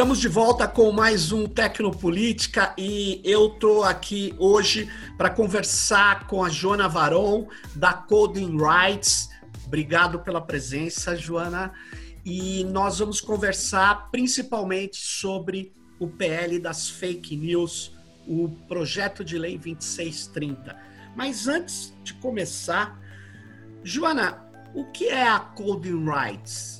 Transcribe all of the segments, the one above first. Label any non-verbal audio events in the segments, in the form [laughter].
Estamos de volta com mais um Tecnopolítica e eu estou aqui hoje para conversar com a Joana Varon, da Coding Rights. Obrigado pela presença, Joana. E nós vamos conversar principalmente sobre o PL das fake news, o projeto de lei 2630. Mas antes de começar, Joana, o que é a Coding Rights?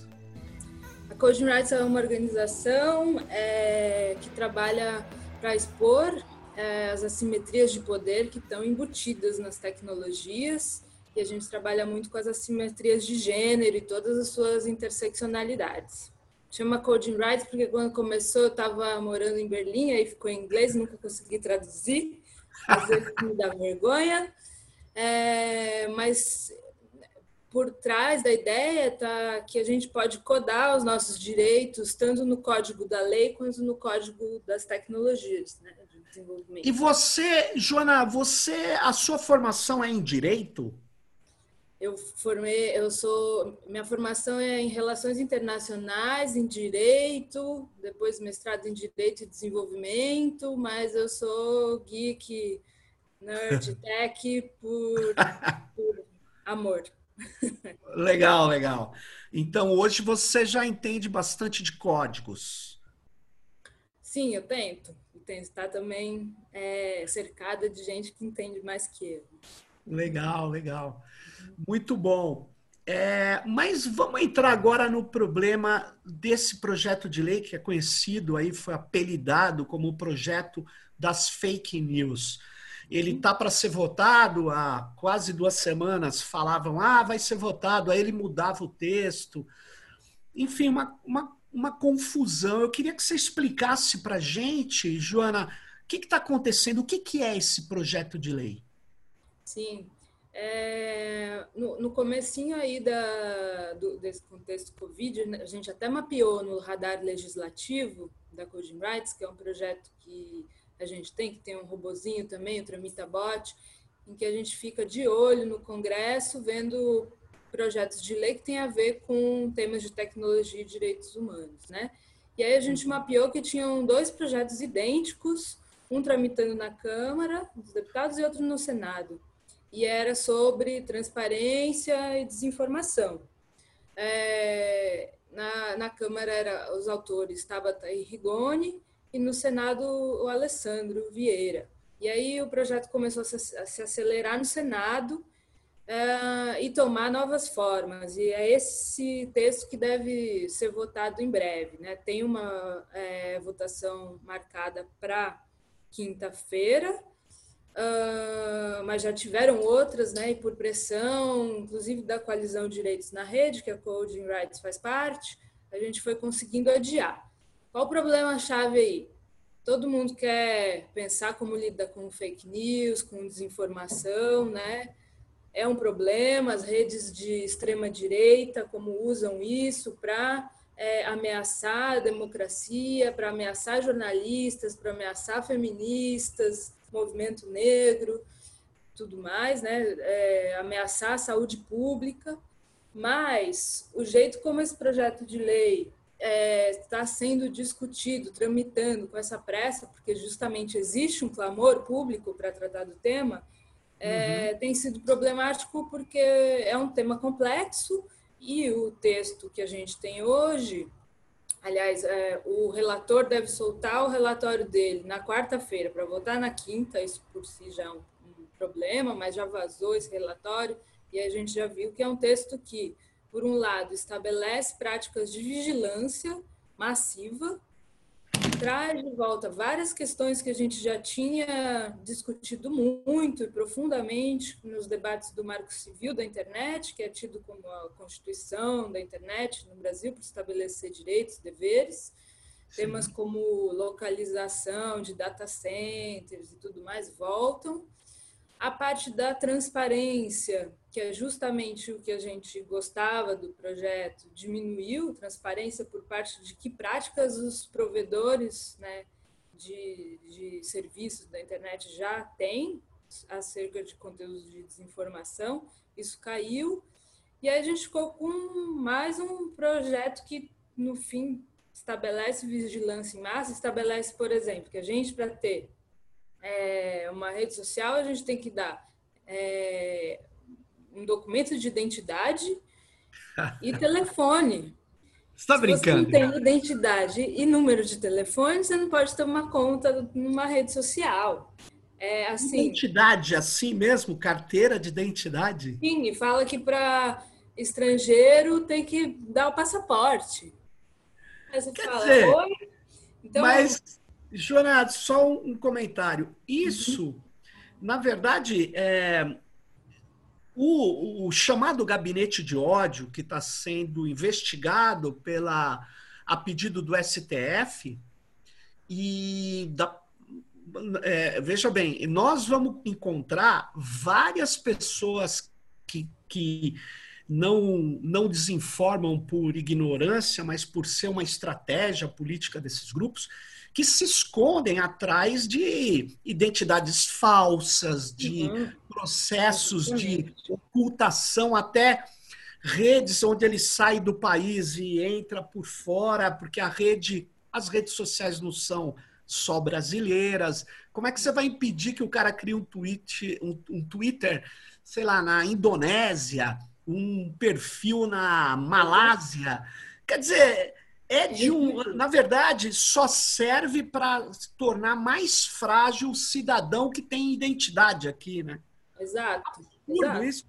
Coding Rights é uma organização é, que trabalha para expor é, as assimetrias de poder que estão embutidas nas tecnologias e a gente trabalha muito com as assimetrias de gênero e todas as suas interseccionalidades. Chama Coding Rights porque quando começou eu estava morando em Berlim, aí ficou em inglês, nunca consegui traduzir, às vezes me dá vergonha. É, mas por trás da ideia tá que a gente pode codar os nossos direitos tanto no código da lei quanto no código das tecnologias, né, de desenvolvimento. E você, Joana, você a sua formação é em direito? Eu formei, eu sou, minha formação é em relações internacionais, em direito, depois mestrado em direito e desenvolvimento, mas eu sou geek, nerd, [laughs] tech por, por amor. Legal, legal. Então, hoje você já entende bastante de códigos. Sim, eu tento. Eu tento estar também é, cercada de gente que entende mais que eu. Legal, legal. Muito bom. É, mas vamos entrar agora no problema desse projeto de lei que é conhecido aí, foi apelidado como o projeto das fake news. Ele está para ser votado há quase duas semanas. Falavam, ah, vai ser votado. Aí ele mudava o texto. Enfim, uma, uma, uma confusão. Eu queria que você explicasse para a gente, Joana, o que está acontecendo? O que, que é esse projeto de lei? Sim. É, no, no comecinho aí da, do, desse contexto Covid, né, a gente até mapeou no radar legislativo da Coding Rights, que é um projeto que a gente tem, que tem um robozinho também, o Tramitabot, em que a gente fica de olho no Congresso, vendo projetos de lei que tem a ver com temas de tecnologia e direitos humanos, né? E aí a gente mapeou que tinham dois projetos idênticos, um tramitando na Câmara dos Deputados e outro no Senado. E era sobre transparência e desinformação. É, na, na Câmara era os autores Tabata e Rigoni e no Senado o Alessandro Vieira. E aí o projeto começou a se, acelerar no Senado uh, e tomar novas formas. E é esse texto que deve ser votado em breve. Né? Tem uma é, votação marcada para quinta-feira, uh, mas já tiveram outras, né? E por pressão, inclusive da coalizão Direitos na Rede, que a Coding Rights faz parte, a gente foi conseguindo adiar. Qual o problema-chave aí? Todo mundo quer pensar como lidar com fake news, com desinformação, né? É um problema, as redes de extrema-direita, como usam isso para é, ameaçar a democracia, para ameaçar jornalistas, para ameaçar feministas, movimento negro, tudo mais, né? É, ameaçar a saúde pública. Mas o jeito como esse projeto de lei está é, sendo discutido, tramitando com essa pressa, porque justamente existe um clamor público para tratar do tema, é, uhum. tem sido problemático porque é um tema complexo e o texto que a gente tem hoje, aliás, é, o relator deve soltar o relatório dele na quarta-feira para votar na quinta, isso por si já é um, um problema, mas já vazou esse relatório e a gente já viu que é um texto que por um lado, estabelece práticas de vigilância massiva, traz de volta várias questões que a gente já tinha discutido muito e profundamente nos debates do Marco Civil da Internet, que é tido como a Constituição da Internet no Brasil para estabelecer direitos e deveres. Temas como localização de data centers e tudo mais voltam. A parte da transparência, que é justamente o que a gente gostava do projeto, diminuiu transparência por parte de que práticas os provedores né, de, de serviços da internet já têm acerca de conteúdos de desinformação, isso caiu. E aí a gente ficou com mais um projeto que, no fim, estabelece vigilância em massa, estabelece, por exemplo, que a gente, para ter é, uma rede social, a gente tem que dar é, um documento de identidade e [laughs] telefone. Você está brincando? Se você não tem identidade e número de telefone, você não pode ter uma conta numa rede social. É assim. Identidade, assim mesmo? Carteira de identidade? Sim, e fala que para estrangeiro tem que dar o passaporte. Aí você Quer fala, dizer, Oi? Então, mas, Jonathan, só um comentário. Isso, uhum. na verdade, é, o, o, chamado gabinete de ódio que está sendo investigado pela a pedido do STF e da, é, veja bem, nós vamos encontrar várias pessoas que, que não, não desinformam por ignorância, mas por ser uma estratégia política desses grupos, que se escondem atrás de identidades falsas, de uhum. processos de ocultação, até redes onde ele sai do país e entra por fora, porque a rede, as redes sociais não são só brasileiras. Como é que você vai impedir que o cara crie um, tweet, um, um Twitter, sei lá, na Indonésia, um perfil na Malásia? Quer dizer, é de um, na verdade, só serve para tornar mais frágil o cidadão que tem identidade aqui, né? Exato. exato. Isso.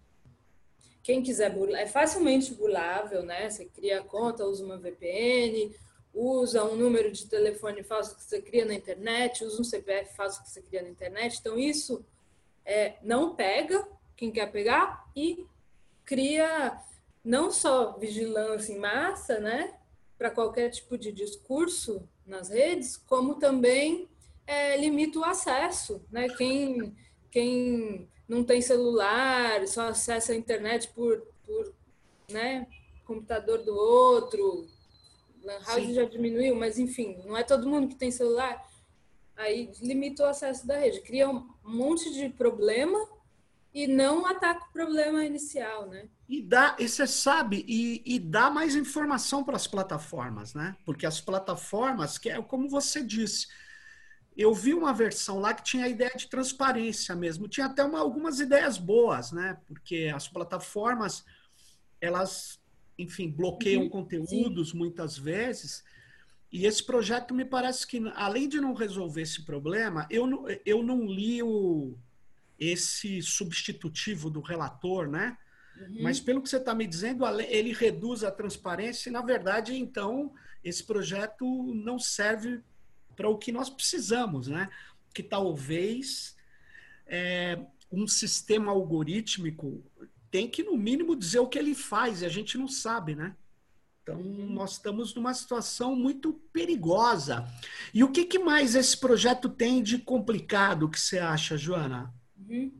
Quem quiser burlar, é facilmente burlável, né? Você cria a conta, usa uma VPN, usa um número de telefone falso que você cria na internet, usa um CPF falso que você cria na internet. Então, isso é, não pega quem quer pegar e cria não só vigilância em massa, né? Para qualquer tipo de discurso nas redes, como também é, limita o acesso. Né? Quem, quem não tem celular, só acessa a internet por, por né, computador do outro, Lan House Sim. já diminuiu, mas enfim, não é todo mundo que tem celular. Aí limita o acesso da rede, cria um monte de problema e não ataca o problema inicial, né? E dá, e você sabe, e, e dá mais informação para as plataformas, né? Porque as plataformas, que é como você disse, eu vi uma versão lá que tinha a ideia de transparência mesmo, tinha até uma, algumas ideias boas, né? Porque as plataformas, elas, enfim, bloqueiam uhum, conteúdos sim. muitas vezes. E esse projeto me parece que, além de não resolver esse problema, eu não, eu não li o esse substitutivo do relator, né? Uhum. Mas pelo que você está me dizendo, ele reduz a transparência e, na verdade, então, esse projeto não serve para o que nós precisamos, né? Que talvez é, um sistema algorítmico tem que, no mínimo, dizer o que ele faz, e a gente não sabe, né? Então, uhum. nós estamos numa situação muito perigosa. E o que, que mais esse projeto tem de complicado que você acha, Joana? Uhum.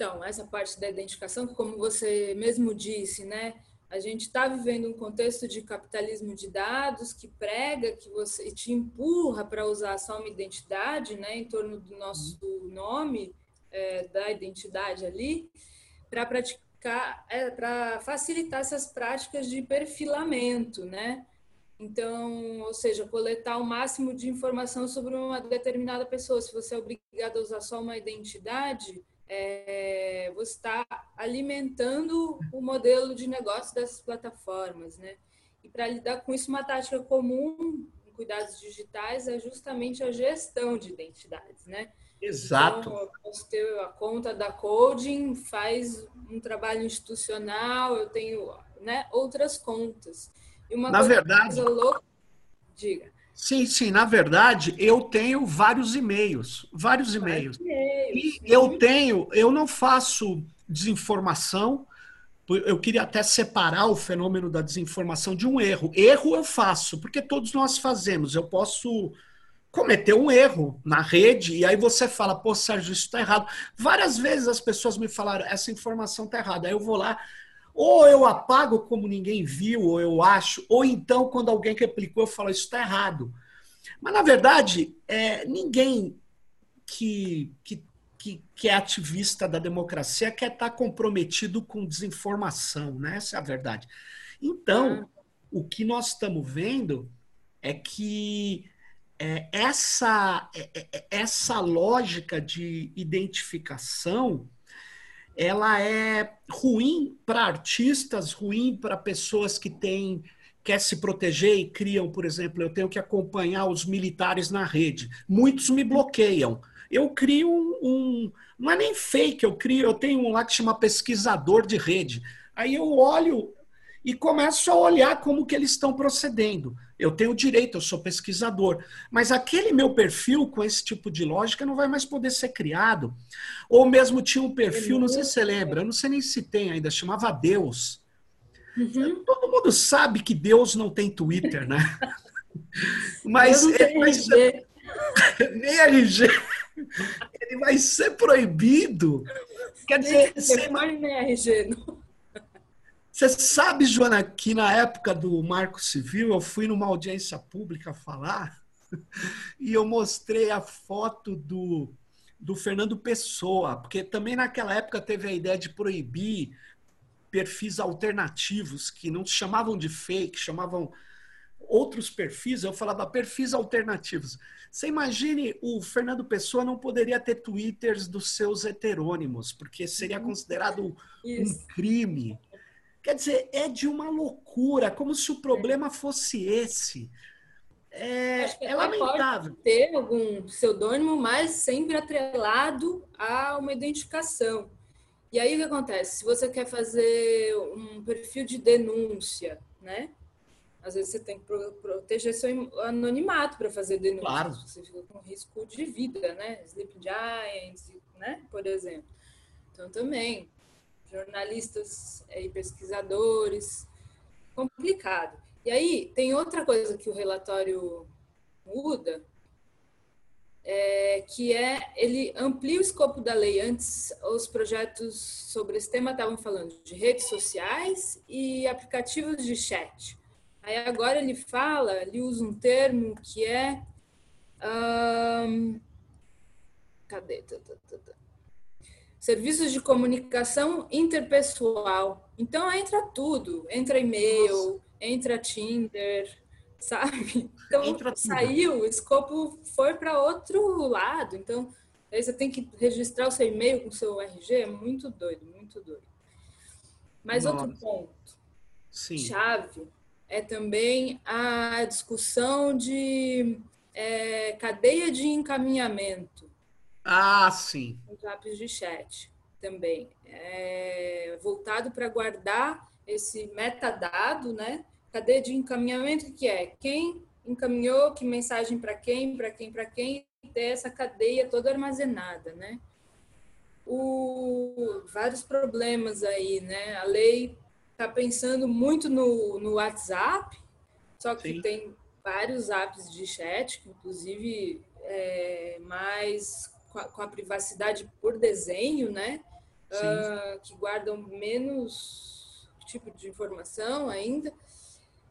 Então, essa parte da identificação, como você mesmo disse, né? A gente está vivendo um contexto de capitalismo de dados que prega que você te empurra para usar só uma identidade, né, em torno do nosso nome, é, da identidade ali, para praticar, é, para facilitar essas práticas de perfilamento, né? Então, ou seja, coletar o máximo de informação sobre uma determinada pessoa. Se você é obrigado a usar só uma identidade, é, você está alimentando o modelo de negócio dessas plataformas, né? E para lidar com isso, uma tática comum em cuidados digitais é justamente a gestão de identidades, né? Exato. Então, posso ter a conta da Coding, faz um trabalho institucional, eu tenho né, outras contas. E uma na verdade, louca... diga. Sim, sim. Na verdade, eu tenho vários e-mails, vários e-mails. E eu tenho, eu não faço desinformação. Eu queria até separar o fenômeno da desinformação de um erro. Erro eu faço, porque todos nós fazemos. Eu posso cometer um erro na rede e aí você fala, pô, Sérgio, isso está errado. Várias vezes as pessoas me falaram, essa informação está errada. Aí eu vou lá, ou eu apago como ninguém viu, ou eu acho, ou então, quando alguém replicou, eu falo, isso está errado. Mas, na verdade, é, ninguém que, que, que, que, é ativista da democracia quer estar tá comprometido com desinformação, né? Essa é a verdade. Então, o que nós estamos vendo é que é, essa, é, é, é, essa lógica de identificação ela é ruim para artistas, ruim para pessoas que têm quer se proteger e criam, por exemplo, eu tenho que acompanhar os militares na rede. Muitos me bloqueiam. Eu crio um, um não é nem fake, eu crio, eu tenho um lá que chama pesquisador de rede. Aí eu olho e começo a olhar como que eles estão procedendo. Eu tenho direito, eu sou pesquisador. Mas aquele meu perfil com esse tipo de lógica não vai mais poder ser criado. Ou mesmo tinha um perfil, não sei se você lembra, eu não sei nem se tem ainda, chamava Deus. Uhum. Todo mundo sabe que Deus não tem Twitter, né? [laughs] Mas ele vai ser... [laughs] nem RG. Ele vai ser proibido. Quer dizer, você... nem RG, não. Você sabe, Joana, que na época do Marco Civil eu fui numa audiência pública falar [laughs] e eu mostrei a foto do, do Fernando Pessoa, porque também naquela época teve a ideia de proibir perfis alternativos que não chamavam de fake, chamavam outros perfis, eu falava perfis alternativos. Você imagine, o Fernando Pessoa não poderia ter twitters dos seus heterônimos, porque seria uhum. considerado Isso. um crime. Quer dizer, é de uma loucura, como se o problema fosse esse. É, é lamentável. Pode ter algum pseudônimo, mas sempre atrelado a uma identificação. E aí o que acontece? Se você quer fazer um perfil de denúncia, né? Às vezes você tem que proteger seu anonimato para fazer denúncia. Claro. Você fica com risco de vida, né? Sleep Giants, né? Por exemplo. Então também jornalistas e pesquisadores, complicado. E aí tem outra coisa que o relatório muda, é, que é ele amplia o escopo da lei. Antes, os projetos sobre esse tema estavam falando de redes sociais e aplicativos de chat. Aí agora ele fala, ele usa um termo que é. Um, cadê? Tá, tá, tá, serviços de comunicação interpessoal. Então entra tudo, entra e-mail, entra Tinder, [laughs] sabe? Então saiu, o escopo foi para outro lado. Então aí você tem que registrar o seu e-mail com o seu RG, é muito doido, muito doido. Mas Nossa. outro ponto, Sim. chave, é também a discussão de é, cadeia de encaminhamento. Ah, sim. Os apps de chat também. É, voltado para guardar esse metadado, né? Cadeia de encaminhamento, que é quem encaminhou, que mensagem para quem, para quem, para quem, e ter essa cadeia toda armazenada, né? O, vários problemas aí, né? A lei está pensando muito no, no WhatsApp, só que Sim. tem vários apps de chat, inclusive é, mais com a, com a privacidade por desenho, né? Uh, que guardam menos tipo de informação ainda.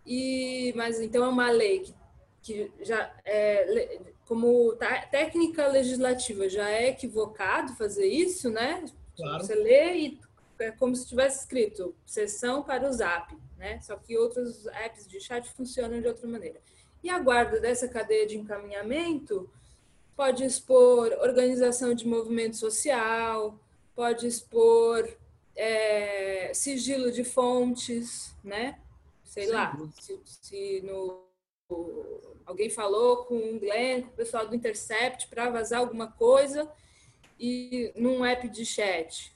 E, mas então é uma lei que, que já é como técnica legislativa já é equivocado fazer isso, né? Claro. Você lê e é como se tivesse escrito sessão para o Zap, né? Só que outros apps de chat funcionam de outra maneira. E a guarda dessa cadeia de encaminhamento pode expor organização de movimento social, pode expor é, sigilo de fontes, né? Sei Sim. lá, se, se no, alguém falou com o Glenn, com o pessoal do Intercept para vazar alguma coisa e num app de chat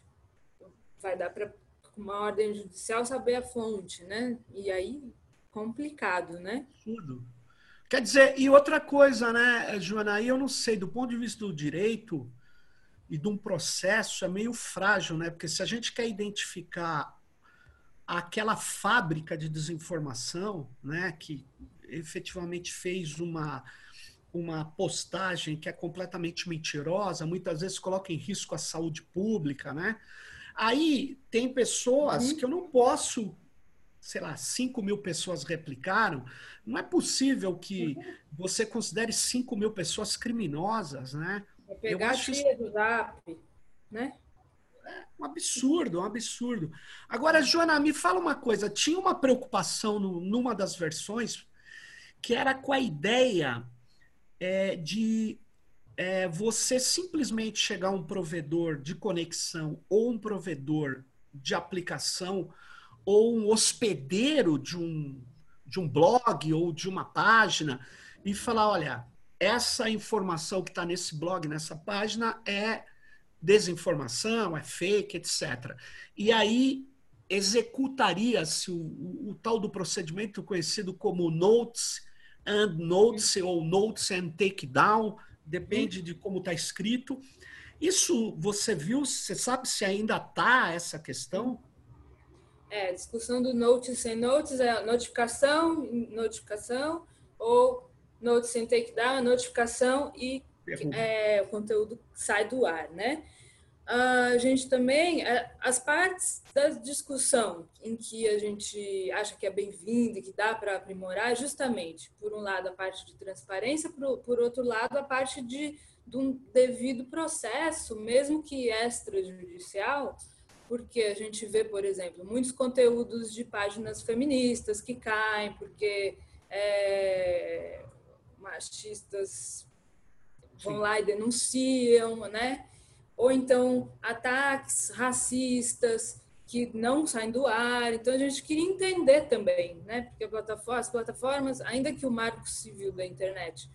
vai dar para uma ordem judicial saber a fonte, né? E aí complicado, né? Tudo. Quer dizer, e outra coisa, né, Joana, aí eu não sei, do ponto de vista do direito e de um processo, é meio frágil, né? Porque se a gente quer identificar aquela fábrica de desinformação, né, que efetivamente fez uma uma postagem que é completamente mentirosa, muitas vezes coloca em risco a saúde pública, né? Aí tem pessoas uhum. que eu não posso sei lá, 5 mil pessoas replicaram, não é possível que você considere 5 mil pessoas criminosas, né? É pegar a tia do Zap, né? É um absurdo, um absurdo. Agora, Joana, me fala uma coisa. Tinha uma preocupação no, numa das versões que era com a ideia é, de é, você simplesmente chegar a um provedor de conexão ou um provedor de aplicação ou um hospedeiro de um, de um blog ou de uma página e falar, olha, essa informação que está nesse blog, nessa página, é desinformação, é fake, etc. E aí executaria-se o, o, o, tal do procedimento conhecido como notes and notes ou notes and takedown, depende de como está escrito. Isso você viu, você sabe se ainda está essa questão? É, a discussão do notes and notes é notificação, notificação, ou notes and takedown, notificação e é, o conteúdo sai do ar, né? a gente também, é, as partes da discussão em que a gente acha que é bem-vinda e que dá para aprimorar, justamente, por um lado, a parte de transparência, por, por outro lado, a parte de, de um devido processo, mesmo que extrajudicial, porque a gente vê, por exemplo, muitos conteúdos de páginas feministas que caem, porque é, machistas vão Sim. lá e denunciam, né? ou então ataques racistas que não saem do ar. Então a gente queria entender também, né? Porque plataforma, as plataformas, ainda que o Marco Civil da internet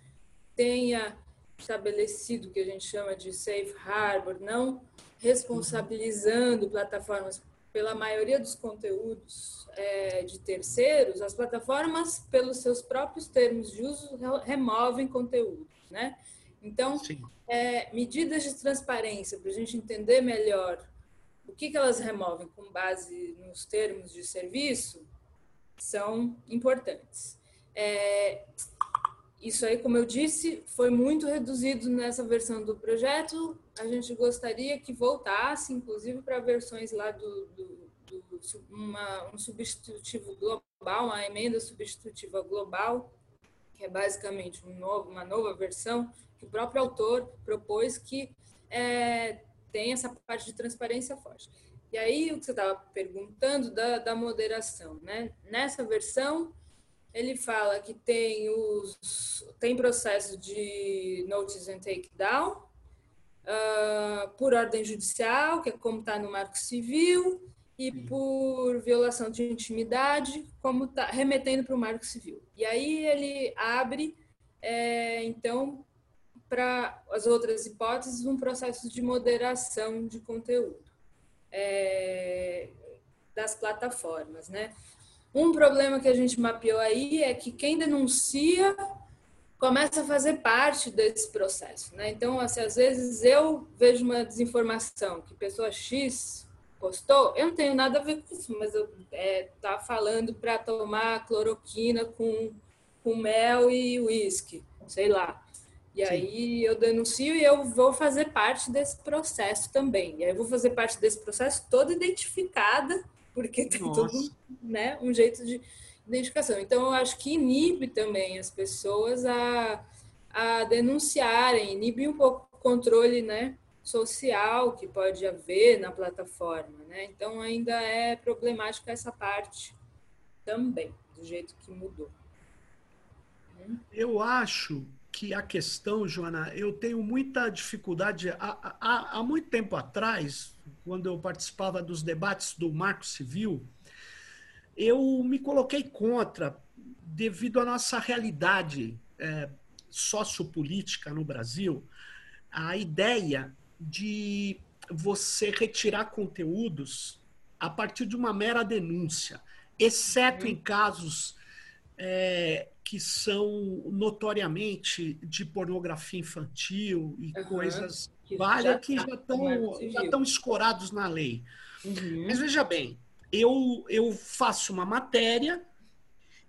tenha estabelecido o que a gente chama de safe harbor, não responsabilizando plataformas pela maioria dos conteúdos é, de terceiros, as plataformas, pelos seus próprios termos de uso, removem conteúdos, né? Então, é, medidas de transparência para a gente entender melhor o que, que elas removem com base nos termos de serviço são importantes. É, isso aí, como eu disse, foi muito reduzido nessa versão do projeto. A gente gostaria que voltasse, inclusive, para versões lá do, do, do uma, um substitutivo global, uma emenda substitutiva global, que é basicamente um novo, uma nova versão que o próprio autor propôs que é, tem essa parte de transparência forte. E aí, o que você estava perguntando da, da moderação, né? Nessa versão, ele fala que tem os tem processo de notice and takedown uh, por ordem judicial, que é como está no Marco Civil, e por violação de intimidade, como está remetendo para o Marco Civil. E aí ele abre, é, então, para as outras hipóteses, um processo de moderação de conteúdo é, das plataformas, né? Um problema que a gente mapeou aí é que quem denuncia começa a fazer parte desse processo, né? Então, assim, às vezes eu vejo uma desinformação que pessoa X postou, eu não tenho nada a ver com isso, mas eu é, tá falando para tomar cloroquina com, com mel e uísque, sei lá. E Sim. aí eu denuncio e eu vou fazer parte desse processo também. E aí eu vou fazer parte desse processo toda identificada, porque tem Nossa. todo né, um jeito de identificação. Então eu acho que inibe também as pessoas a, a denunciarem, inibe um pouco o controle né, social que pode haver na plataforma. Né? Então ainda é problemática essa parte também, do jeito que mudou. Eu acho que a questão, Joana, eu tenho muita dificuldade. Há, há, há, muito tempo atrás, quando eu participava dos debates do Marco Civil, eu me coloquei contra, devido à nossa realidade é, sociopolítica no Brasil, a ideia de você retirar conteúdos a partir de uma mera denúncia, exceto em casos é, que são notoriamente de pornografia infantil e uhum. coisas que já, que já estão já estão escorados na lei. Uhum. Mas veja bem, eu, eu faço uma matéria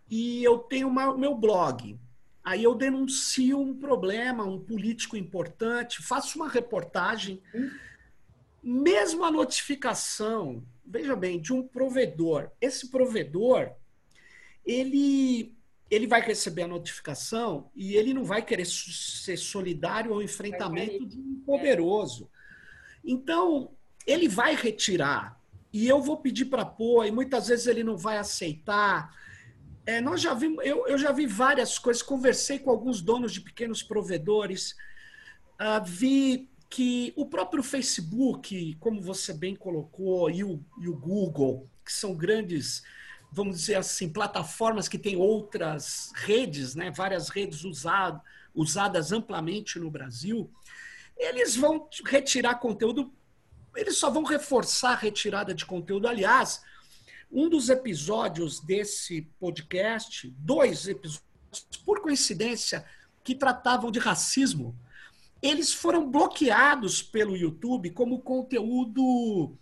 e eu tenho o meu blog. Aí eu denuncio um problema, um político importante, faço uma reportagem. Uhum. Mesmo a notificação, veja bem, de um provedor. Esse provedor, ele ele vai receber a notificação e ele não vai querer ser solidário ao enfrentamento de um poderoso. Então, ele vai retirar e eu vou pedir para pôr, e muitas vezes ele não vai aceitar. É, nós já vimos, eu, eu já vi várias coisas, conversei com alguns donos de pequenos provedores, uh, vi que o próprio Facebook, como você bem colocou, e o, e o Google, que são grandes, vamos dizer assim, plataformas que têm outras redes, né, várias redes usado, usadas amplamente no Brasil, eles vão retirar conteúdo, eles só vão reforçar a retirada de conteúdo. Aliás, um dos episódios desse podcast, dois episódios, por coincidência, que tratavam de racismo, eles foram bloqueados pelo YouTube como conteúdo.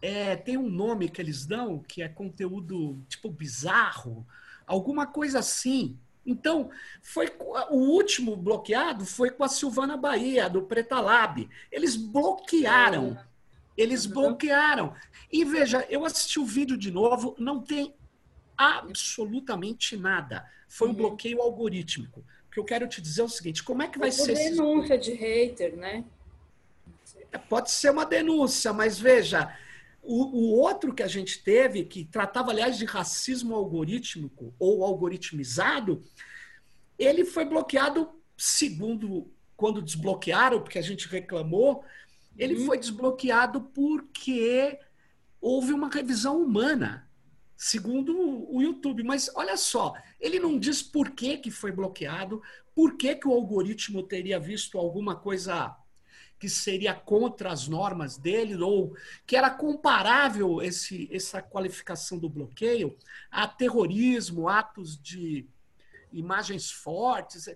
É, tem um nome que eles dão, que é conteúdo tipo bizarro, alguma coisa assim. Então, foi o último bloqueado foi com a Silvana Bahia, do Preta Lab. Eles bloquearam. Eles uhum. bloquearam. E veja, eu assisti o vídeo de novo, não tem absolutamente nada. Foi um uhum. bloqueio algorítmico que eu quero te dizer é o seguinte: como é que vai ser. denúncia de hater, né? É, pode ser uma denúncia, mas veja, o, o, outro que a gente teve, que tratava, aliás, de racismo algorítmico ou algoritmizado, ele foi bloqueado, segundo quando desbloquearam, porque a gente reclamou, ele uhum. foi desbloqueado porque houve uma revisão humana segundo o YouTube. Mas olha só, ele não diz por que, que foi bloqueado, por que, que o algoritmo teria visto alguma coisa que seria contra as normas dele, ou que era comparável esse, essa qualificação do bloqueio a terrorismo, atos de imagens fortes.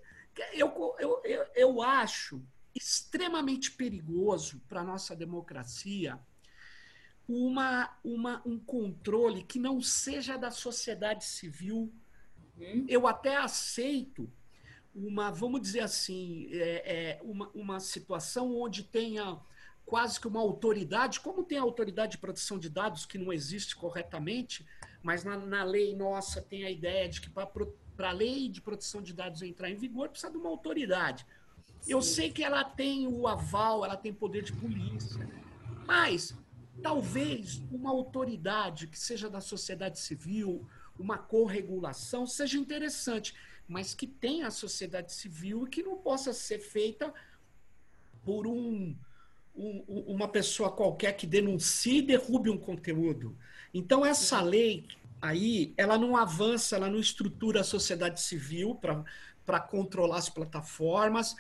Eu, eu, eu, eu acho extremamente perigoso para a nossa democracia uma, uma, um controle que não seja da sociedade civil. Uhum. Eu até aceito uma, vamos dizer assim, é, é, uma, uma situação onde tenha quase que uma autoridade, como tem a autoridade de proteção de dados que não existe corretamente, mas na, na lei nossa tem a ideia de que para a lei de proteção de dados entrar em vigor precisa de uma autoridade. Sim. Eu sei que ela tem o aval, ela tem poder de polícia, mas talvez uma autoridade que seja da sociedade civil, uma corregulação, seja interessante, mas que tenha a sociedade civil e que não possa ser feita por um, um, uma pessoa qualquer que denuncie e derrube um conteúdo. Então, essa lei aí, ela não avança, ela não estrutura a sociedade civil para controlar as plataformas,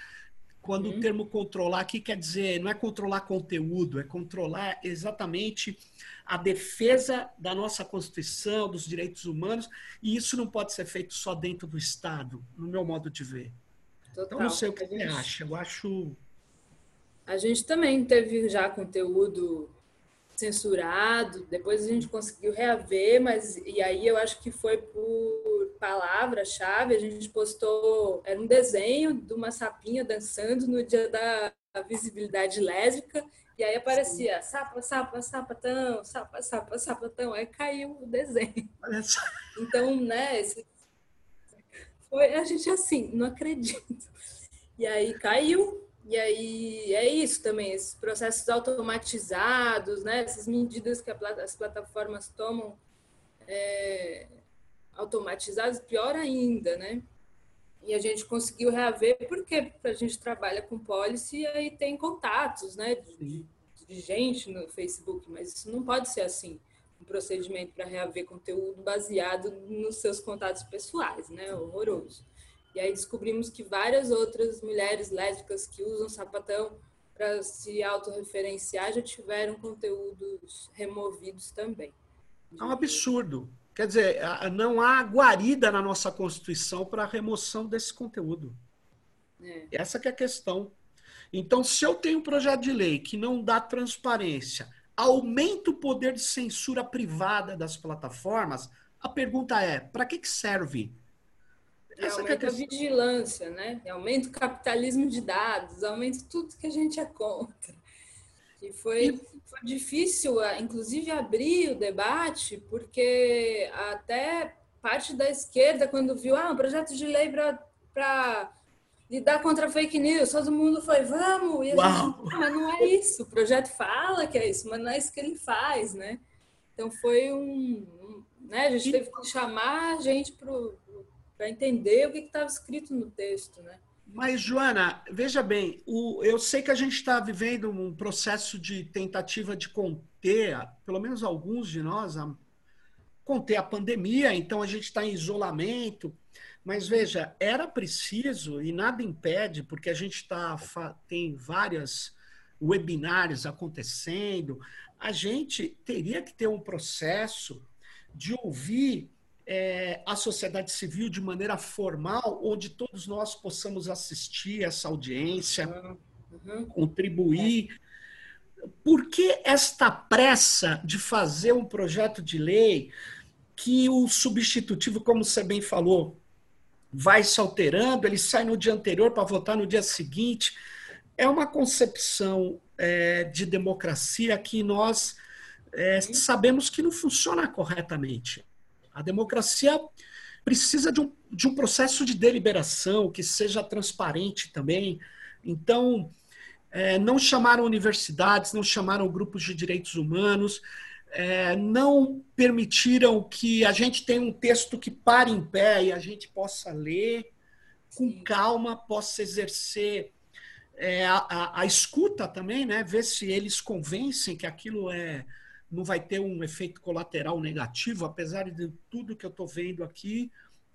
quando uhum. o termo controlar aqui quer dizer, não é controlar conteúdo, é controlar exatamente a defesa da nossa Constituição, dos direitos humanos, e isso não pode ser feito só dentro do Estado, no meu modo de ver. Total. Então, não sei o que você acha, eu acho. A gente também teve já conteúdo censurado, depois a gente conseguiu reaver, mas e aí eu acho que foi por palavra-chave, a gente postou, era um desenho de uma sapinha dançando no dia da visibilidade lésbica, e aí aparecia Sim. sapa, sapa, sapatão, sapa, sapa, sapatão, aí caiu o desenho. Então, né, esse... foi a gente assim, não acredito. E aí caiu, e aí é isso também, esses processos automatizados, né? essas medidas que as plataformas tomam é, automatizadas, pior ainda, né? E a gente conseguiu reaver porque a gente trabalha com policy e aí tem contatos, né? De, de gente no Facebook, mas isso não pode ser assim um procedimento para reaver conteúdo baseado nos seus contatos pessoais, né? Horroroso. E aí descobrimos que várias outras mulheres lésbicas que usam sapatão para se autorreferenciar já tiveram conteúdos removidos também. É um absurdo. Quer dizer, não há guarida na nossa Constituição para a remoção desse conteúdo. É. Essa que é a questão. Então, se eu tenho um projeto de lei que não dá transparência, aumenta o poder de censura privada das plataformas, a pergunta é, para que, que serve? É, aumenta a vigilância, né? Aumenta o capitalismo de dados, aumenta tudo que a gente é contra. E foi, foi difícil, inclusive, abrir o debate, porque até parte da esquerda, quando viu ah, um projeto de lei para lidar contra fake news, todo mundo foi, vamos! E a Uau. gente, mas não é isso. O projeto fala que é isso, mas não é isso que ele faz, né? Então foi um, né? A gente teve que chamar a gente para entender o que estava escrito no texto, né? Mas, Joana, veja bem, o, eu sei que a gente está vivendo um processo de tentativa de conter, pelo menos alguns de nós, a, conter a pandemia, então a gente está em isolamento. Mas veja, era preciso, e nada impede, porque a gente tá, tem várias webinários acontecendo, a gente teria que ter um processo de ouvir é, a sociedade civil de maneira formal, onde todos nós possamos assistir essa audiência, uhum. contribuir. Por que esta pressa de fazer um projeto de lei que o substitutivo, como você bem falou, vai se alterando, ele sai no dia anterior para votar no dia seguinte? É uma concepção é, de democracia que nós é, sabemos que não funciona corretamente. A democracia precisa de um, de um processo de deliberação que seja transparente também. Então, é, não chamaram universidades, não chamaram grupos de direitos humanos, é, não permitiram que a gente tenha um texto que pare em pé e a gente possa ler com Sim. calma, possa exercer é, a, a, a, escuta também, né? ver se eles convencem que aquilo é, não vai ter um efeito colateral negativo, apesar de tudo que eu estou vendo aqui,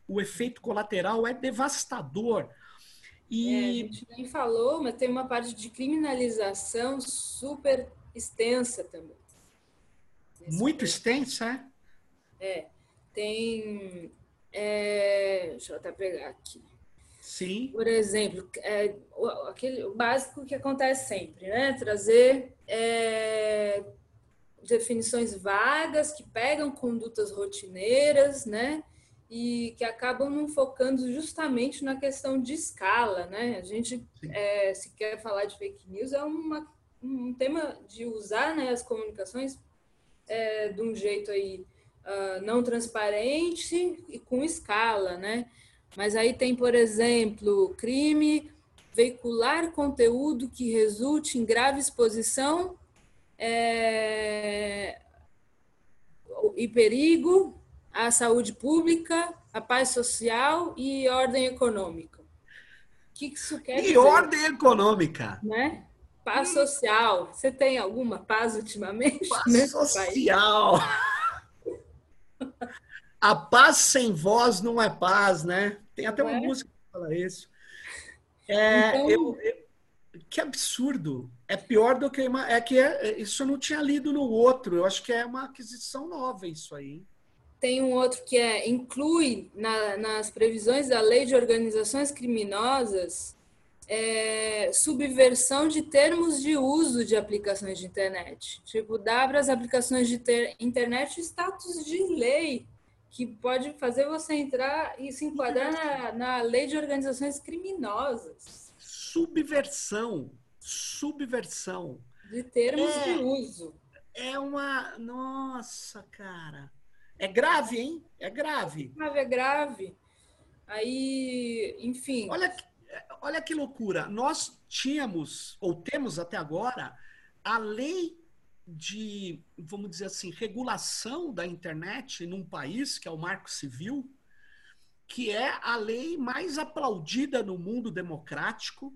o efeito colateral é devastador. E... É, a gente nem falou, mas tem uma parte de criminalização super extensa também. Muito extensa, é? É. Tem. É, deixa eu até pegar aqui. Sim. Por exemplo, é, o, aquele, o básico que acontece sempre, né? Trazer é, definições vagas que pegam condutas rotineiras, né? E que acabam não focando justamente na questão de escala, né? A gente, é, se quer falar de fake news, é uma, um tema de usar né, as comunicações é, de um jeito aí uh, não transparente e com escala, né? Mas aí tem, por exemplo, crime, veicular conteúdo que resulte em grave exposição é, e perigo à saúde pública, à paz social e ordem econômica. O que isso quer e dizer? E ordem econômica. Né? Paz social. Você tem alguma paz ultimamente? Paz social. A paz sem voz não é paz, né? Tem até uma é? música que fala isso. É, então... eu, eu, que absurdo. É pior do que. É que é, é, isso eu não tinha lido no outro. Eu acho que é uma aquisição nova isso aí. Tem um outro que é inclui na, nas previsões da lei de organizações criminosas é, subversão de termos de uso de aplicações de internet. Tipo, dá para as aplicações de ter, internet status de lei, que pode fazer você entrar e se enquadrar na, na lei de organizações criminosas subversão. Subversão. De termos é, de uso. É uma. Nossa, cara. É grave, hein? É grave. Grave, é grave. Aí, enfim. Olha, olha que loucura. Nós tínhamos, ou temos até agora, a lei de, vamos dizer assim, regulação da internet num país, que é o Marco Civil, que é a lei mais aplaudida no mundo democrático,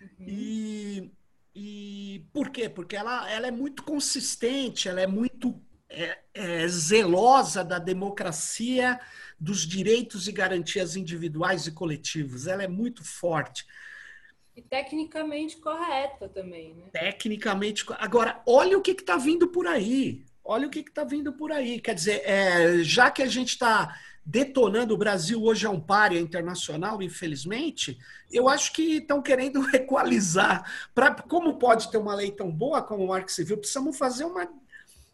Uhum. E, e por quê? Porque ela, ela é muito consistente, ela é muito é, é, zelosa da democracia, dos direitos e garantias individuais e coletivos. Ela é muito forte. E tecnicamente correta também, né? Tecnicamente. Agora, olha o que está vindo por aí. Olha o que está vindo por aí. Quer dizer, é, já que a gente está detonando. O Brasil hoje é um párea internacional, infelizmente. Eu acho que estão querendo [laughs] equalizar. Pra, como pode ter uma lei tão boa como o Marco Civil, precisamos fazer uma,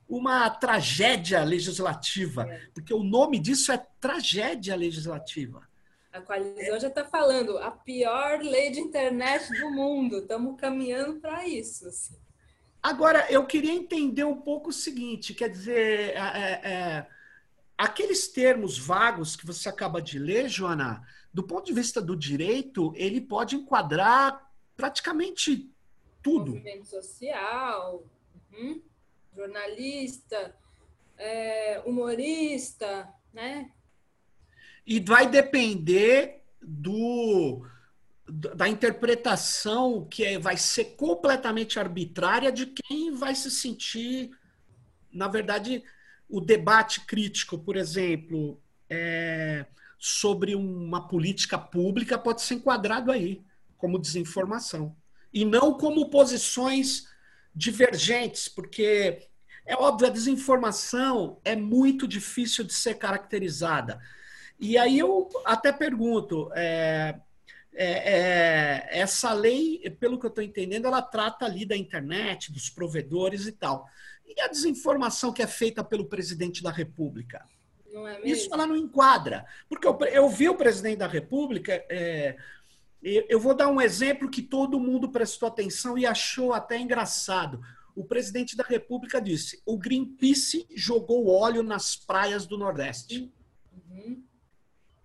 uma tragédia legislativa, é. porque o nome disso é tragédia legislativa. A coalizão já está falando a pior lei de internet do mundo. Estamos caminhando para isso. Assim. Agora, eu queria entender um pouco o seguinte: quer dizer, é, é, Aqueles termos vagos que você acaba de ler, Joana, do ponto de vista do direito, ele pode enquadrar praticamente tudo. Movimento social, uhum, jornalista, é, humorista, né? E vai depender do da interpretação que é, vai ser completamente arbitrária de quem vai se sentir, na verdade, o debate crítico, por exemplo, é, sobre uma política pública pode ser enquadrado aí como desinformação e não como posições divergentes, porque é óbvio a desinformação é muito difícil de ser caracterizada. E aí eu até pergunto, é, é, é, essa lei, pelo que eu estou entendendo, ela trata ali da internet, dos provedores e tal. E a desinformação que é feita pelo presidente da República? É Isso ela não enquadra. Porque eu, eu vi o presidente da República. É, eu vou dar um exemplo que todo mundo prestou atenção e achou até engraçado. O presidente da República disse: o Greenpeace jogou óleo nas praias do Nordeste. Uhum.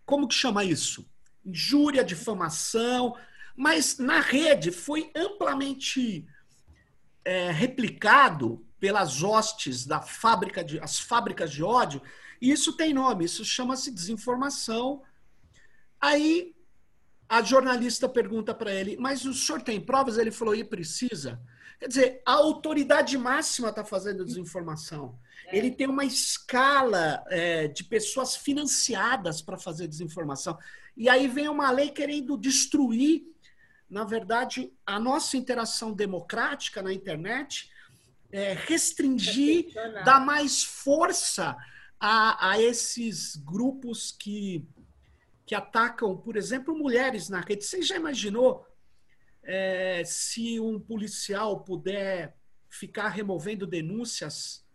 Como que chama isso? injúria, difamação, mas na rede foi amplamente é, replicado pelas hostes da fábrica de as fábricas de ódio, e isso tem nome, isso chama-se desinformação. Aí a jornalista pergunta para ele, mas o senhor tem provas? Ele falou, e precisa. Quer dizer, a autoridade máxima está fazendo desinformação. É. Ele tem uma escala é, de pessoas financiadas para fazer desinformação. E aí vem uma lei querendo destruir, na verdade, a nossa interação democrática na internet, é, restringir, dar mais força a, a esses grupos que, que atacam, por exemplo, mulheres na rede. Você já imaginou é, se um policial puder ficar removendo denúncias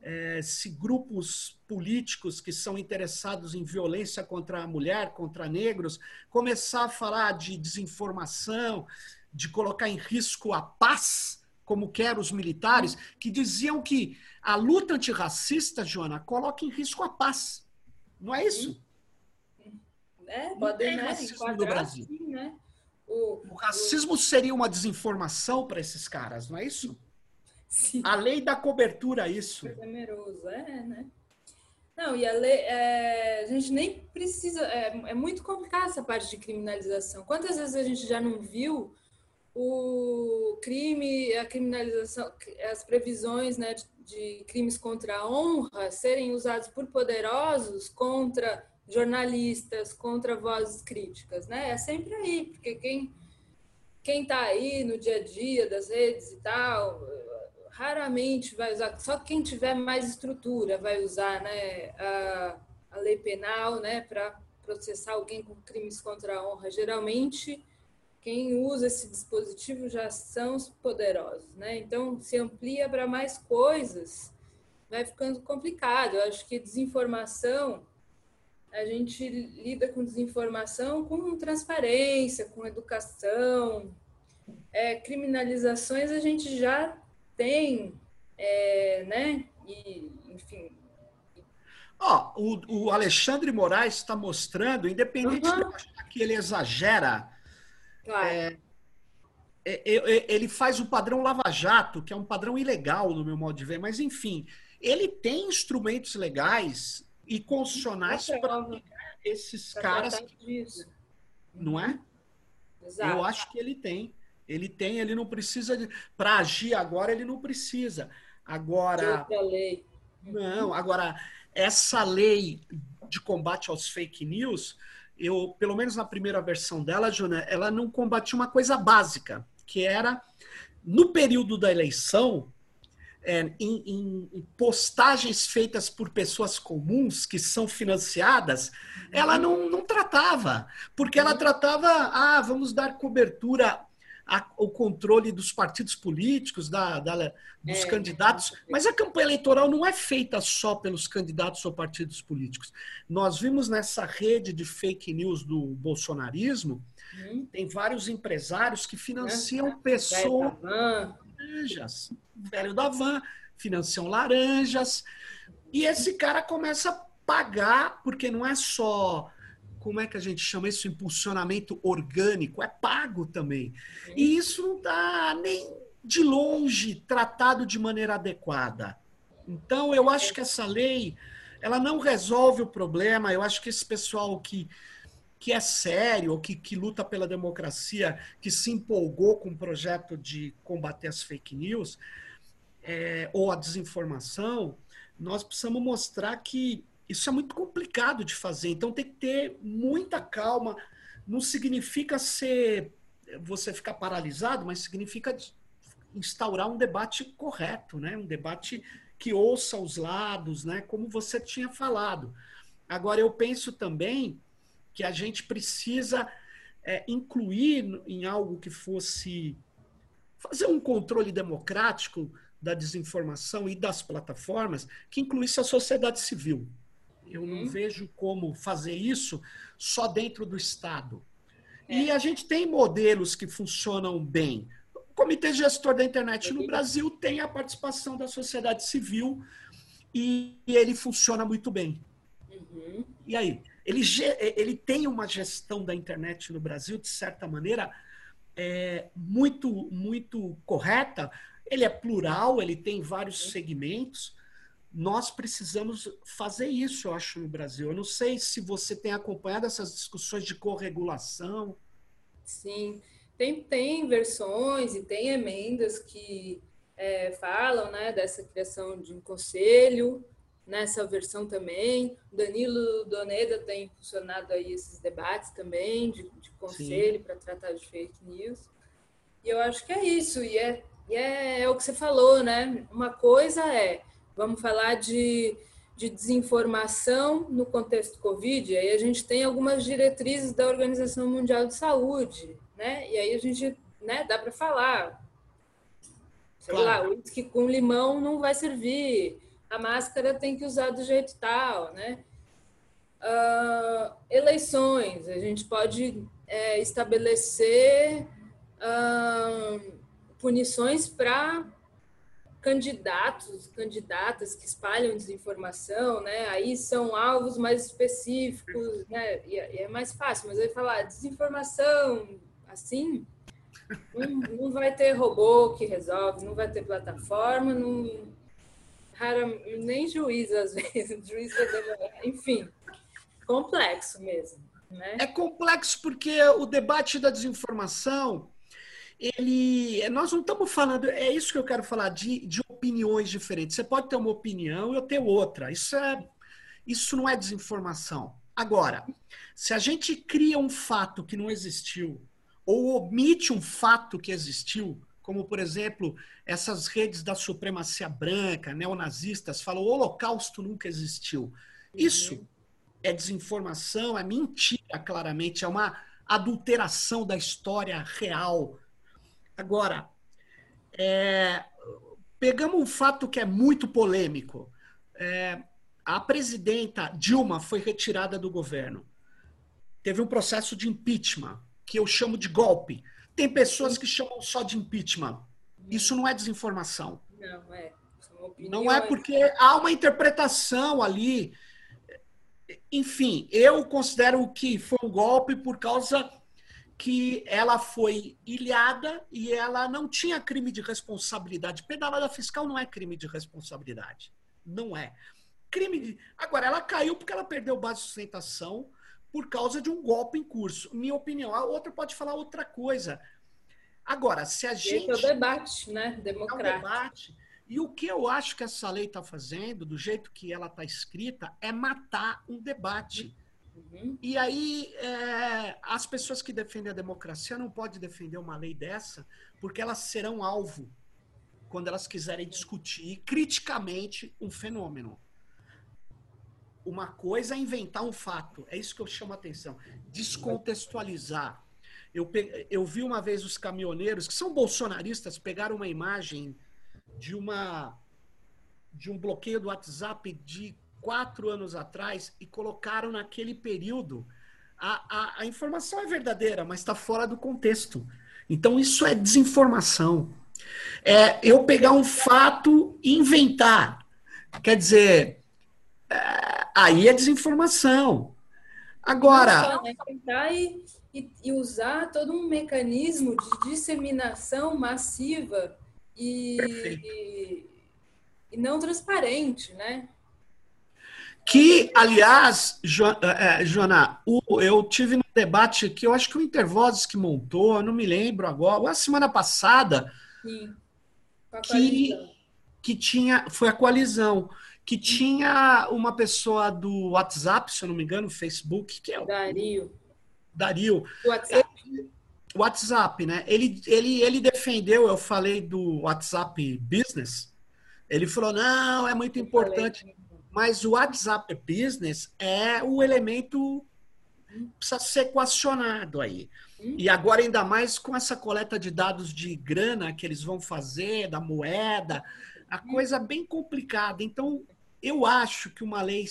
é, se grupos políticos que são interessados em violência contra a mulher, contra negros, começar a falar de desinformação, de colocar em risco a paz, como quer os militares, que diziam que a luta antirracista, Joana, coloca em risco a paz. Não é isso? É, pode né, racismo no Brasil. Assim, né? o, o racismo o... seria uma desinformação para esses caras, não é isso? Sim. A lei da cobertura, isso. Temeroso, é, né? Não, e a lei, é, a gente nem precisa, é, é, muito complicada essa parte de criminalização. Quantas vezes a gente já não viu o crime, a criminalização, as previsões né, de, de crimes contra a honra serem usados por poderosos contra jornalistas, contra vozes críticas, né? É sempre aí, porque quem quem está aí no dia a dia das redes e tal, raramente vai usar, só quem tiver mais estrutura vai usar né, a, a lei penal né, para processar alguém com crimes contra a honra. Geralmente, quem usa esse dispositivo já são os poderosos. Né? Então, se amplia para mais coisas, vai ficando complicado. Eu acho que desinformação, a gente lida com desinformação com transparência, com educação. É, criminalizações a gente já tem, é, né? E, enfim. Ó, oh, o, o Alexandre Moraes está mostrando, independente uhum. de eu achar que ele exagera, claro. É, é, é, ele faz o padrão Lava Jato, que é um padrão ilegal no meu modo de ver, mas enfim, ele tem instrumentos legais e constitucionais para esses caras. Disso. Não é? Exato. Eu acho que ele tem. Ele tem, ele não precisa de. Para agir agora, ele não precisa. Agora. lei. Não, agora, essa lei de combate aos fake news, eu, pelo menos na primeira versão dela, Jona, ela não combatia uma coisa básica, que era no período da eleição, é, em, em, postagens feitas por pessoas comuns que são financiadas, ela não, não tratava, porque ela tratava, ah, vamos dar cobertura a, o controle dos partidos políticos, da, da dos é, candidatos, mas a campanha eleitoral não é feita só pelos candidatos ou partidos políticos. Nós vimos nessa rede de fake news do bolsonarismo, hum. tem vários empresários que financiam é, pessoas. Laranjas, velho da van, financiam laranjas. E esse cara começa a pagar, porque não é só como é que a gente chama isso? Impulsionamento orgânico, é pago também. E isso não está nem de longe tratado de maneira adequada. Então, eu acho que essa lei ela não resolve o problema. Eu acho que esse pessoal que, que é sério, ou que, que luta pela democracia, que se empolgou com o projeto de combater as fake news é, ou a desinformação, nós precisamos mostrar que isso é muito complicado de fazer. Então tem que ter muita calma. Não significa ser você ficar paralisado, mas significa instaurar um debate correto, né? Um debate que ouça os lados, né? Como você tinha falado. Agora eu penso também que a gente precisa é, incluir em algo que fosse fazer um controle democrático da desinformação e das plataformas que incluísse a sociedade civil. Eu não uhum. vejo como fazer isso só dentro do Estado. É. E a gente tem modelos que funcionam bem. O Comitê Gestor da Internet no Brasil tem a participação da sociedade civil e ele funciona muito bem. Uhum. E aí? Ele, ele tem uma gestão da internet no Brasil, de certa maneira, é, muito, muito correta. Ele é plural, ele tem vários segmentos nós precisamos fazer isso, eu acho, no Brasil. Eu não sei se você tem acompanhado essas discussões de corregulação. Sim, tem, tem versões e tem emendas que é, falam né, dessa criação de um conselho, nessa versão também. Danilo Doneda tem funcionado aí esses debates também de, de conselho para tratar de fake news. E eu acho que é isso, e é, e é, é o que você falou, né? Uma coisa é Vamos falar de, de desinformação no contexto Covid. Aí a gente tem algumas diretrizes da Organização Mundial de Saúde, né? E aí a gente, né, dá para falar. Sei claro. lá, o uísque com limão não vai servir. A máscara tem que usar do jeito tal, né? Uh, eleições, a gente pode é, estabelecer uh, punições para candidatos, candidatas que espalham desinformação, né? Aí são alvos mais específicos, né? E é, é mais fácil, mas aí falar desinformação assim, não, não vai ter robô que resolve, não vai ter plataforma, não rara, nem juiz às [laughs] vezes, juiz enfim, complexo mesmo, né? É complexo porque o debate da desinformação ele. Nós não estamos falando. É isso que eu quero falar, de, de opiniões diferentes. Você pode ter uma opinião e eu ter outra. Isso, é, isso não é desinformação. Agora, se a gente cria um fato que não existiu, ou omite um fato que existiu, como, por exemplo, essas redes da supremacia branca, neonazistas, falam o holocausto nunca existiu. Isso uhum. é desinformação, é mentira, claramente, é uma adulteração da história real Agora, é, pegamos um fato que é muito polêmico. É, a presidenta Dilma foi retirada do governo. Teve um processo de impeachment, que eu chamo de golpe. Tem pessoas que chamam só de impeachment. Isso não é desinformação. Não é. Não é porque há uma interpretação ali. Enfim, eu considero que foi um golpe por causa que ela foi ilhada e ela não tinha crime de responsabilidade. Pedalada fiscal não é crime de responsabilidade. Não é. Crime de... Agora, ela caiu porque ela perdeu base de sustentação por causa de um golpe em curso. Minha opinião. A outra pode falar outra coisa. Agora, se a gente. Esse é o debate, né? Democrático. É um debate. E o que eu acho que essa lei está fazendo, do jeito que ela está escrita, é matar um debate. Uhum. E aí, é, as pessoas que defendem a democracia não podem defender uma lei dessa, porque elas serão alvo quando elas quiserem discutir criticamente um fenômeno. Uma coisa é inventar um fato, é isso que eu chamo a atenção. Descontextualizar. Eu, eu vi uma vez os caminhoneiros, que são bolsonaristas, pegaram uma imagem de uma de um bloqueio do WhatsApp de quatro anos atrás e colocaram naquele período. A, a, a informação é verdadeira, mas está fora do contexto. Então, isso é desinformação. É eu pegar um fato e inventar. Quer dizer, é, aí é desinformação. Agora. Né? E, e, e usar todo um mecanismo de disseminação massiva e, e, e não transparente, né? Que, aliás, jo, é, Joana, eu tive um debate que eu acho que o Intervozes que montou, eu não me lembro agora, a semana passada, Sim. que, que tinha, foi a coalizão, que tinha uma pessoa do WhatsApp, se eu não me engano, Facebook, que é o Dario. Dario. WhatsApp. WhatsApp, né? Ele, ele, ele defendeu, eu falei do WhatsApp Business, ele falou, não, é muito importante. Mas o WhatsApp Business é o elemento que precisa ser equacionado aí. E agora, ainda mais com essa coleta de dados de grana que eles vão fazer, da moeda, a coisa é bem complicada. Então, eu acho que uma lei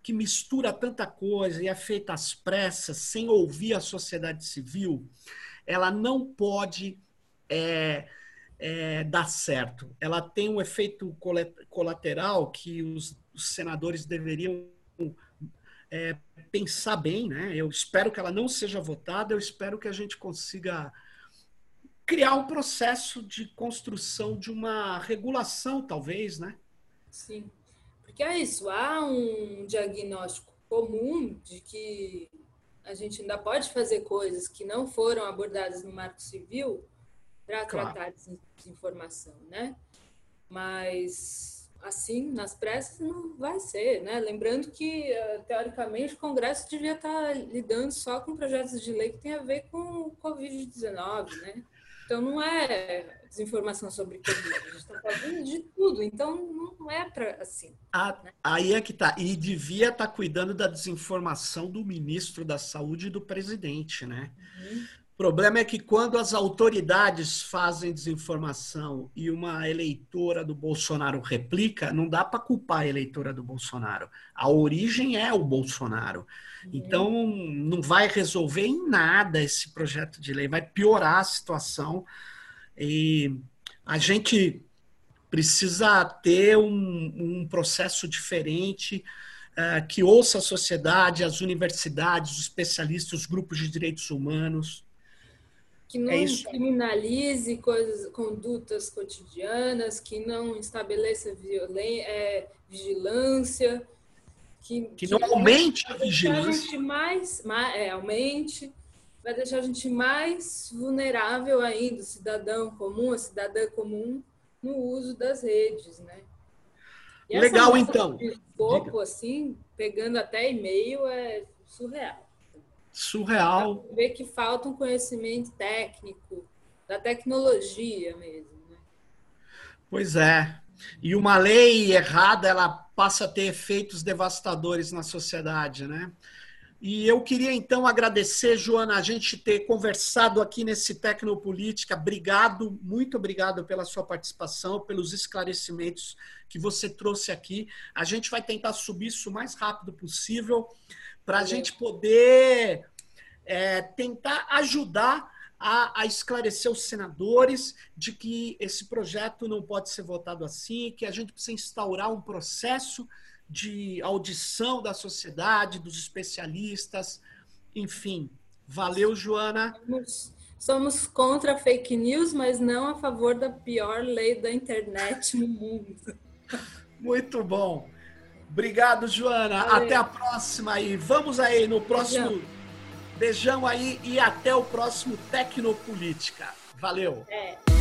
que mistura tanta coisa e é feita às pressas, sem ouvir a sociedade civil, ela não pode é, é, dar certo. Ela tem um efeito colateral que os, os senadores deveriam é, pensar bem, né? Eu espero que ela não seja votada, eu espero que a gente consiga criar um processo de construção de uma regulação, talvez, né? Sim, porque é isso, há um diagnóstico comum de que a gente ainda pode fazer coisas que não foram abordadas no Marco Civil, para claro. tratar de desinformação, né? Mas assim, nas pressas não vai ser, né? Lembrando que teoricamente o Congresso devia estar lidando só com projetos de lei que tem a ver com o COVID-19, né? Então não é desinformação sobre Covid, a gente está falando de tudo, então não é para assim. Ah, né? Aí é que tá. E devia estar tá cuidando da desinformação do ministro da Saúde e do presidente, né? Uhum. O problema é que quando as autoridades fazem desinformação e uma eleitora do Bolsonaro replica, não dá para culpar a eleitora do Bolsonaro. A origem é o Bolsonaro. Então, não vai resolver em nada esse projeto de lei, vai piorar a situação. E a gente precisa ter um, um processo diferente. Uh, que ouça a sociedade, as universidades, os especialistas, os grupos de direitos humanos, que não é criminalize coisas, condutas cotidianas, que não estabeleça violen é, vigilância, que, que, que não aumente a vigilância. A gente mais, mais é, aumente, vai deixar a gente mais vulnerável ainda, o cidadão comum, a cidadã comum, no uso das redes, né? E Legal, então. De escopo, assim, pegando até e-mail, é surreal surreal. Ver que falta um conhecimento técnico, da tecnologia mesmo. Né? Pois é. E uma lei errada, ela passa a ter efeitos devastadores na sociedade, né? E eu queria então agradecer, Joana, a gente ter conversado aqui nesse Tecnopolítica. Obrigado, muito obrigado pela sua participação, pelos esclarecimentos que você trouxe aqui. A gente vai tentar subir isso o mais rápido possível para a gente poder é, tentar ajudar a, a, esclarecer os senadores de que esse projeto não pode ser votado assim, que a gente precisa instaurar um processo de audição da sociedade, dos especialistas, enfim. Valeu, Joana. Somos, somos contra fake news, mas não a favor da pior lei da internet no mundo. [laughs] Muito bom. Obrigado, Joana. Valeu. Até a próxima e vamos aí no próximo. Beijão. Beijão aí e até o próximo Tecnopolítica. Valeu. É.